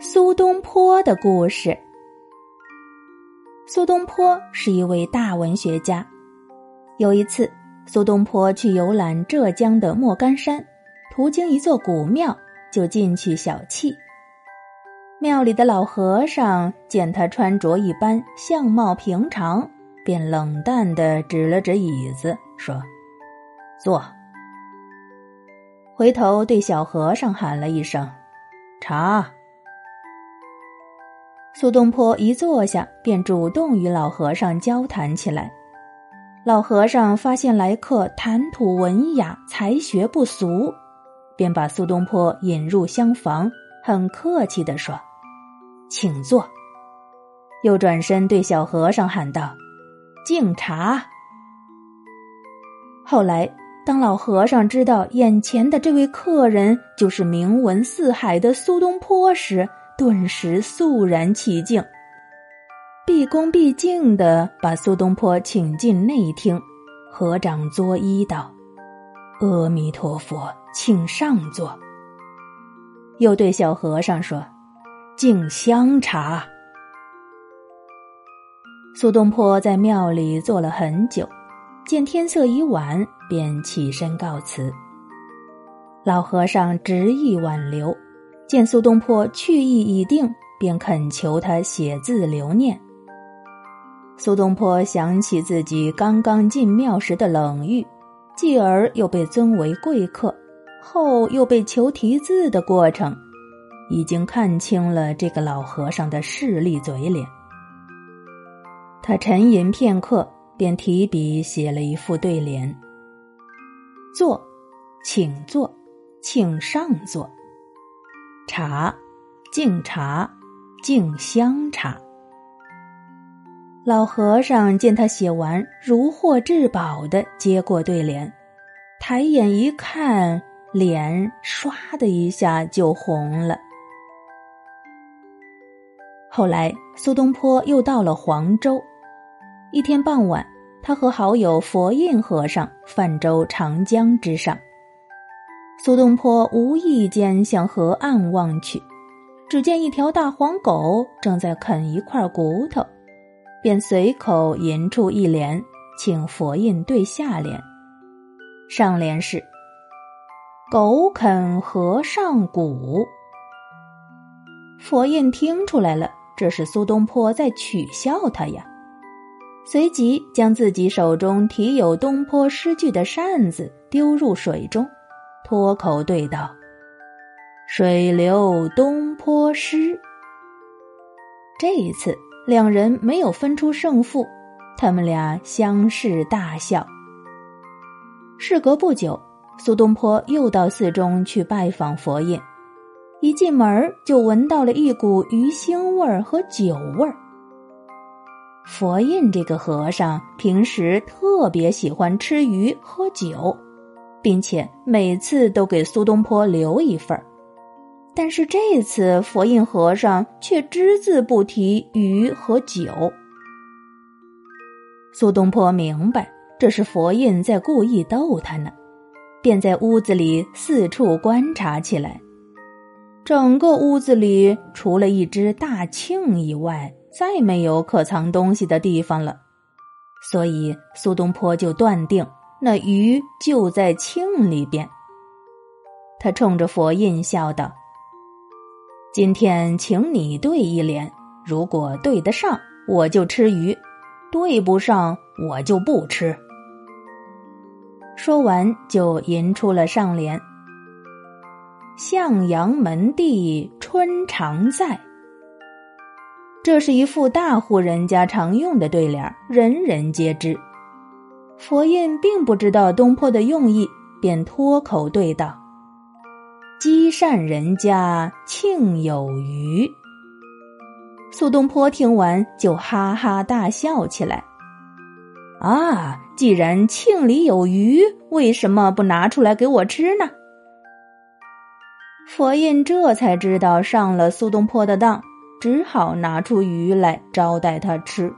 苏东坡的故事。苏东坡是一位大文学家。有一次，苏东坡去游览浙江的莫干山，途经一座古庙，就进去小憩。庙里的老和尚见他穿着一般，相貌平常，便冷淡的指了指椅子，说：“坐。”回头对小和尚喊了一声：“茶。”苏东坡一坐下，便主动与老和尚交谈起来。老和尚发现来客谈吐文雅，才学不俗，便把苏东坡引入厢房，很客气地说：“请坐。”又转身对小和尚喊道：“敬茶。”后来，当老和尚知道眼前的这位客人就是名闻四海的苏东坡时，顿时肃然起敬，毕恭毕敬的把苏东坡请进内厅，合掌作揖道：“阿弥陀佛，请上座。”又对小和尚说：“敬香茶。”苏东坡在庙里坐了很久，见天色已晚，便起身告辞。老和尚执意挽留。见苏东坡去意已定，便恳求他写字留念。苏东坡想起自己刚刚进庙时的冷遇，继而又被尊为贵客，后又被求题字的过程，已经看清了这个老和尚的势利嘴脸。他沉吟片刻，便提笔写了一副对联：“坐，请坐，请上座。”茶，敬茶，敬香茶。老和尚见他写完，如获至宝的接过对联，抬眼一看，脸唰的一下就红了。后来，苏东坡又到了黄州，一天傍晚，他和好友佛印和尚泛舟长江之上。苏东坡无意间向河岸望去，只见一条大黄狗正在啃一块骨头，便随口吟出一联，请佛印对下联。上联是“狗啃和尚骨”，佛印听出来了，这是苏东坡在取笑他呀，随即将自己手中提有东坡诗句的扇子丢入水中。脱口对道：“水流东坡诗。”这一次，两人没有分出胜负，他们俩相视大笑。事隔不久，苏东坡又到寺中去拜访佛印，一进门就闻到了一股鱼腥味儿和酒味儿。佛印这个和尚平时特别喜欢吃鱼喝酒。并且每次都给苏东坡留一份儿但是这次佛印和尚却只字不提鱼和酒。苏东坡明白这是佛印在故意逗他呢，便在屋子里四处观察起来。整个屋子里除了一只大磬以外，再没有可藏东西的地方了，所以苏东坡就断定。那鱼就在磬里边。他冲着佛印笑道：“今天请你对一联，如果对得上，我就吃鱼；对不上，我就不吃。”说完，就吟出了上联：“向阳门第春常在。”这是一副大户人家常用的对联，人人皆知。佛印并不知道东坡的用意，便脱口对道：“积善人家庆有余。”苏东坡听完就哈哈大笑起来。啊，既然庆里有鱼，为什么不拿出来给我吃呢？佛印这才知道上了苏东坡的当，只好拿出鱼来招待他吃。